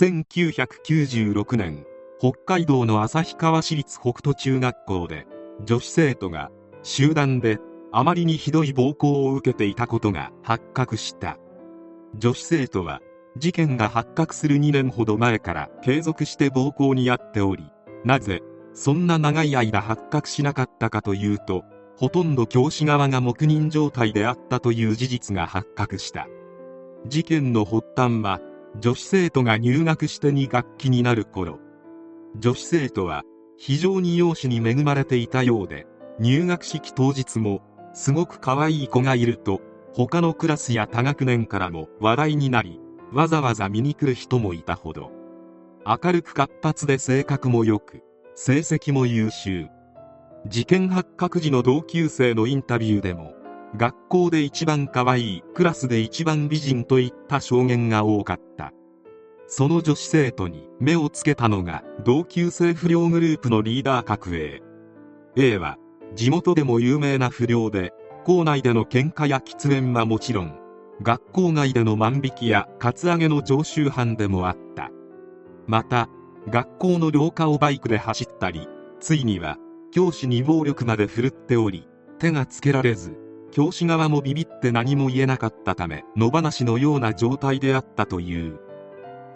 1996年北海道の旭川市立北斗中学校で女子生徒が集団であまりにひどい暴行を受けていたことが発覚した。女子生徒は事件が発覚する2年ほど前から継続して暴行にあっておりなぜそんな長い間発覚しなかったかというとほとんど教師側が黙認状態であったという事実が発覚した。事件の発端は女子生徒が入学して2学期になる頃女子生徒は非常に容姿に恵まれていたようで入学式当日もすごく可愛い子がいると他のクラスや他学年からも話題になりわざわざ見に来る人もいたほど。明るく活発で性格も良く成績も優秀。事件発覚時の同級生のインタビューでも学校で一番可愛いクラスで一番美人といった証言が多かった。その女子生徒に目をつけたのが同級生不良グループのリーダー格 A A は地元でも有名な不良で校内での喧嘩や喫煙はもちろん学校外での万引きやカツアゲの常習犯でもあった。また学校の廊下をバイクで走ったりついには教師に暴力まで振るっており手がつけられず教師側もビビって何も言えなかったため野放しのような状態であったという。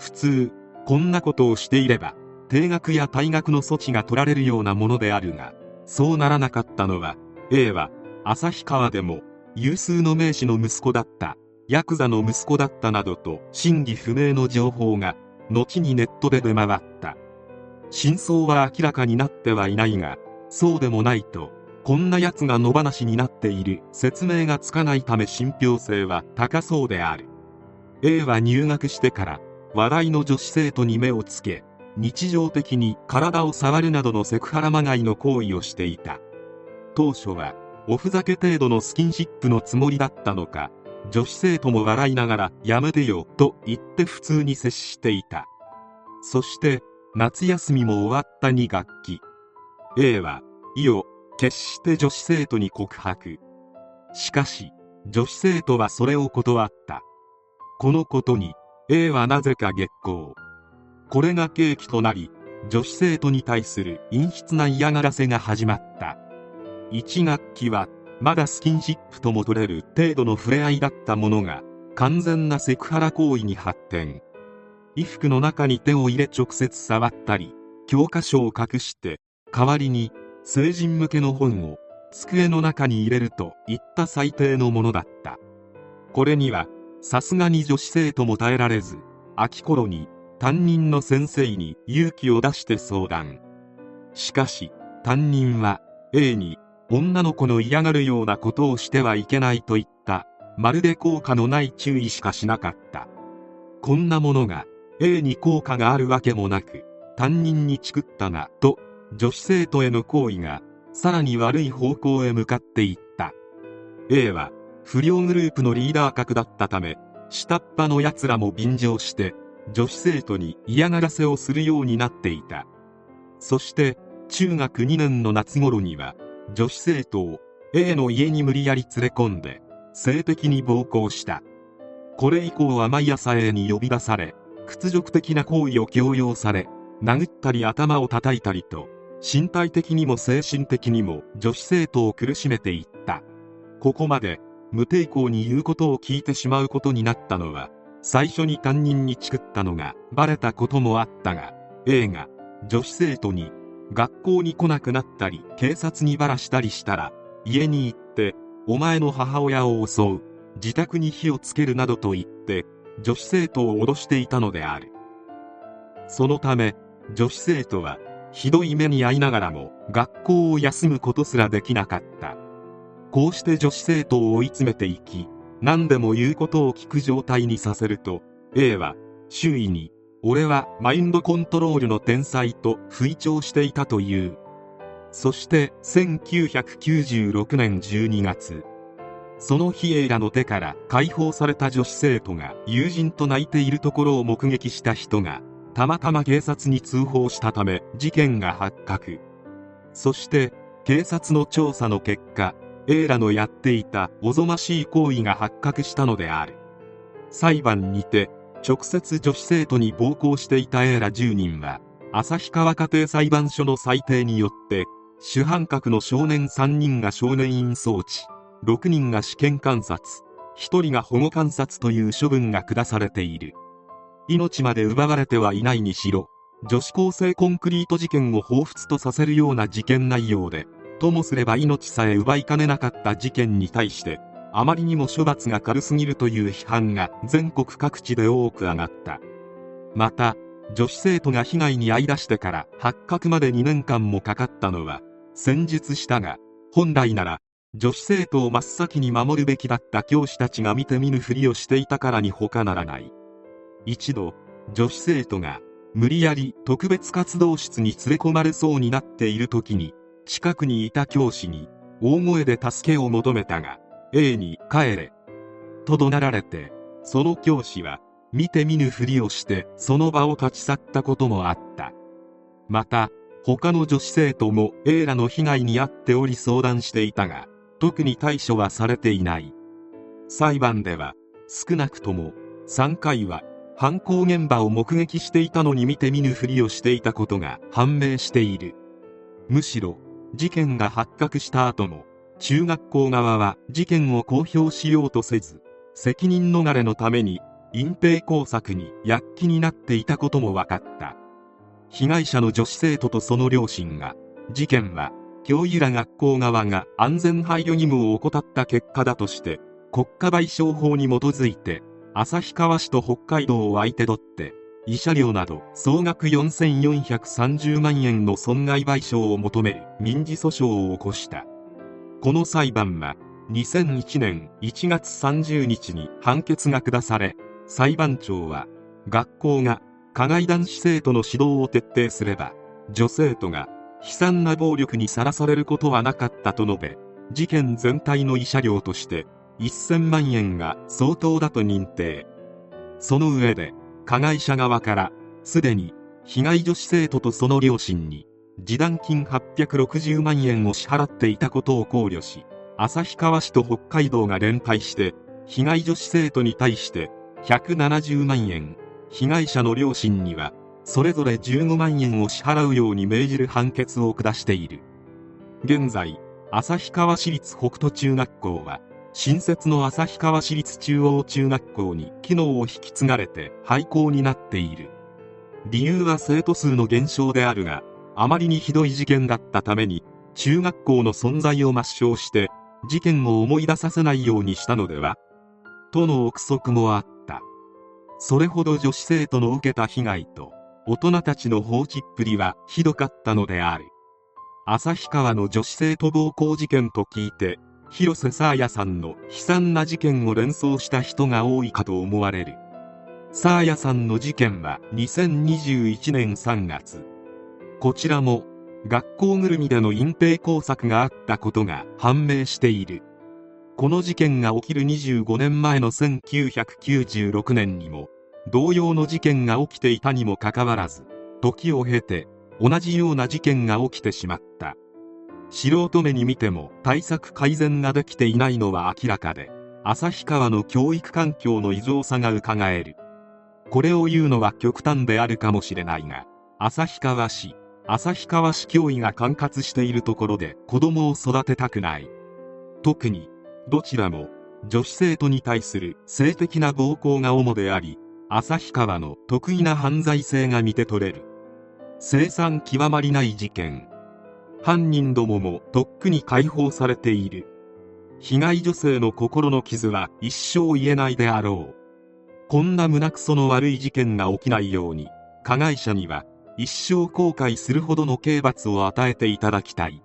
普通こんなことをしていれば定額や退学の措置が取られるようなものであるがそうならなかったのは A は旭川でも有数の名士の息子だったヤクザの息子だったなどと真偽不明の情報が後にネットで出回った。真相は明らかになってはいないがそうでもないとこんな奴が野放しになっている説明がつかないため信憑性は高そうである。A は入学してから話題の女子生徒に目をつけ日常的に体を触るなどのセクハラまがいの行為をしていた。当初はおふざけ程度のスキンシップのつもりだったのか女子生徒も笑いながらやめてよと言って普通に接していた。そして夏休みも終わった2学期。A は意を決して女子生徒に告白。しかし女子生徒はそれを断った。このことに A はなぜか激高これが契機となり女子生徒に対する陰湿な嫌がらせが始まった。1学期はまだスキンシップとも取れる程度の触れ合いだったものが完全なセクハラ行為に発展。衣服の中に手を入れ直接触ったり教科書を隠して代わりに成人向けの本を机の中に入れるといった最低のものだった。これにはさすがに女子生徒も耐えられず秋頃に担任の先生に勇気を出して相談。しかし担任は A に女の子の嫌がるようなことをしてはいけないといった。まるで効果のない注意しかしなかった。こんなものが A に効果があるわけもなく担任にチクったなと女子生徒への行為がさらに悪い方向へ向かっていった。A は不良グループのリーダー格だったため下っ端の奴らも便乗して女子生徒に嫌がらせをするようになっていた。そして中学2年の夏頃には女子生徒を A の家に無理やり連れ込んで性的に暴行した。これ以降は毎朝 A に呼び出され屈辱的な行為を強要され殴ったり頭を叩いたりと身体的にも精神的にも女子生徒を苦しめていった。ここまで無抵抗に言うことを聞いてしまうことになったのは最初に担任にチクったのがバレたこともあったが A が女子生徒に学校に来なくなったり警察にバラしたりしたら家に行ってお前の母親を襲う自宅に火をつけるなどと言って女子生徒を脅していたのである。そのため女子生徒はひどい目に遭いながらも学校を休むことすらできなかった。こうして女子生徒を追い詰めていき何でも言うことを聞く状態にさせると A は周囲に俺はマインドコントロールの天才と吹聴していたという。そして1996年12月その日エイラの手から解放された女子生徒が友人と泣いているところを目撃した人がたまたま警察に通報したため事件が発覚。そして警察の調査の結果エイラのやっていたおぞましい行為が発覚したのである。裁判にて直接女子生徒に暴行していた A ら10人は旭川家庭裁判所の裁定によって主犯格の少年3人が少年院送致6人が試験観察1人が保護観察という処分が下されている。命まで奪われてはいないにしろ女子高生コンクリート事件を彷彿とさせるような事件内容でともすれば命さえ奪いかねなかった事件に対してあまりにも処罰が軽すぎるという批判が全国各地で多く上がった。また女子生徒が被害に遭い出してから発覚まで2年間もかかったのは戦術したが本来なら女子生徒を真っ先に守るべきだった教師たちが見て見ぬふりをしていたからに他ならない。一度女子生徒が無理やり特別活動室に連れ込まれそうになっている時に近くにいた教師に大声で助けを求めたが A に帰れと怒鳴られてその教師は見て見ぬふりをしてその場を立ち去ったこともあった。また他の女子生徒も A らの被害に遭っており相談していたが特に対処はされていない。裁判では少なくとも3回は犯行現場を目撃していたのに見て見ぬふりをしていたことが判明している。むしろ事件が発覚した後も中学校側は事件を公表しようとせず責任逃れのために隠蔽工作に躍起になっていたことも分かった。被害者の女子生徒とその両親が事件は教諭ら学校側が安全配慮義務を怠った結果だとして国家賠償法に基づいて旭川市と北海道を相手取って慰謝料など総額4430万円の損害賠償を求める民事訴訟を起こした。この裁判は2001年1月30日に判決が下され裁判長は学校が加害男子生徒の指導を徹底すれば女生徒が悲惨な暴力にさらされることはなかったと述べ事件全体の慰謝料として1000万円が相当だと認定。その上で加害者側からすでに被害女子生徒とその両親に示談金860万円を支払っていたことを考慮し旭川市と北海道が連帯して被害女子生徒に対して170万円。被害者の両親にはそれぞれ15万円を支払うように命じる判決を下している。現在旭川市立北斗中学校は新設の旭川市立中央中学校に機能を引き継がれて廃校になっている。理由は生徒数の減少であるがあまりにひどい事件だったために中学校の存在を抹消して事件を思い出させないようにしたのではとの憶測もあった。それほど女子生徒の受けた被害と大人たちの放置っぷりはひどかったのである。旭川の女子生徒暴行事件と聞いて広瀬沙彩さんの悲惨な事件を連想した人が多いかと思われる。沙彩さんの事件は2021年3月。こちらも学校ぐるみでの隠蔽工作があったことが判明している。この事件が起きる25年前の1996年にも同様の事件が起きていたにもかかわらず時を経て同じような事件が起きてしまった。素人目に見ても対策改善ができていないのは明らかで旭川の教育環境の異常さがうかがえる。これを言うのは極端であるかもしれないが旭川市旭川市教委が管轄しているところで子供を育てたくない。特にどちらも女子生徒に対する性的な暴行が主であり旭川の得意な犯罪性が見て取れる。生産極まりない事件。犯人どももとっくに解放されている。被害女性の心の傷は一生癒えないであろう。こんな胸くその悪い事件が起きないように加害者には一生後悔するほどの刑罰を与えていただきたい。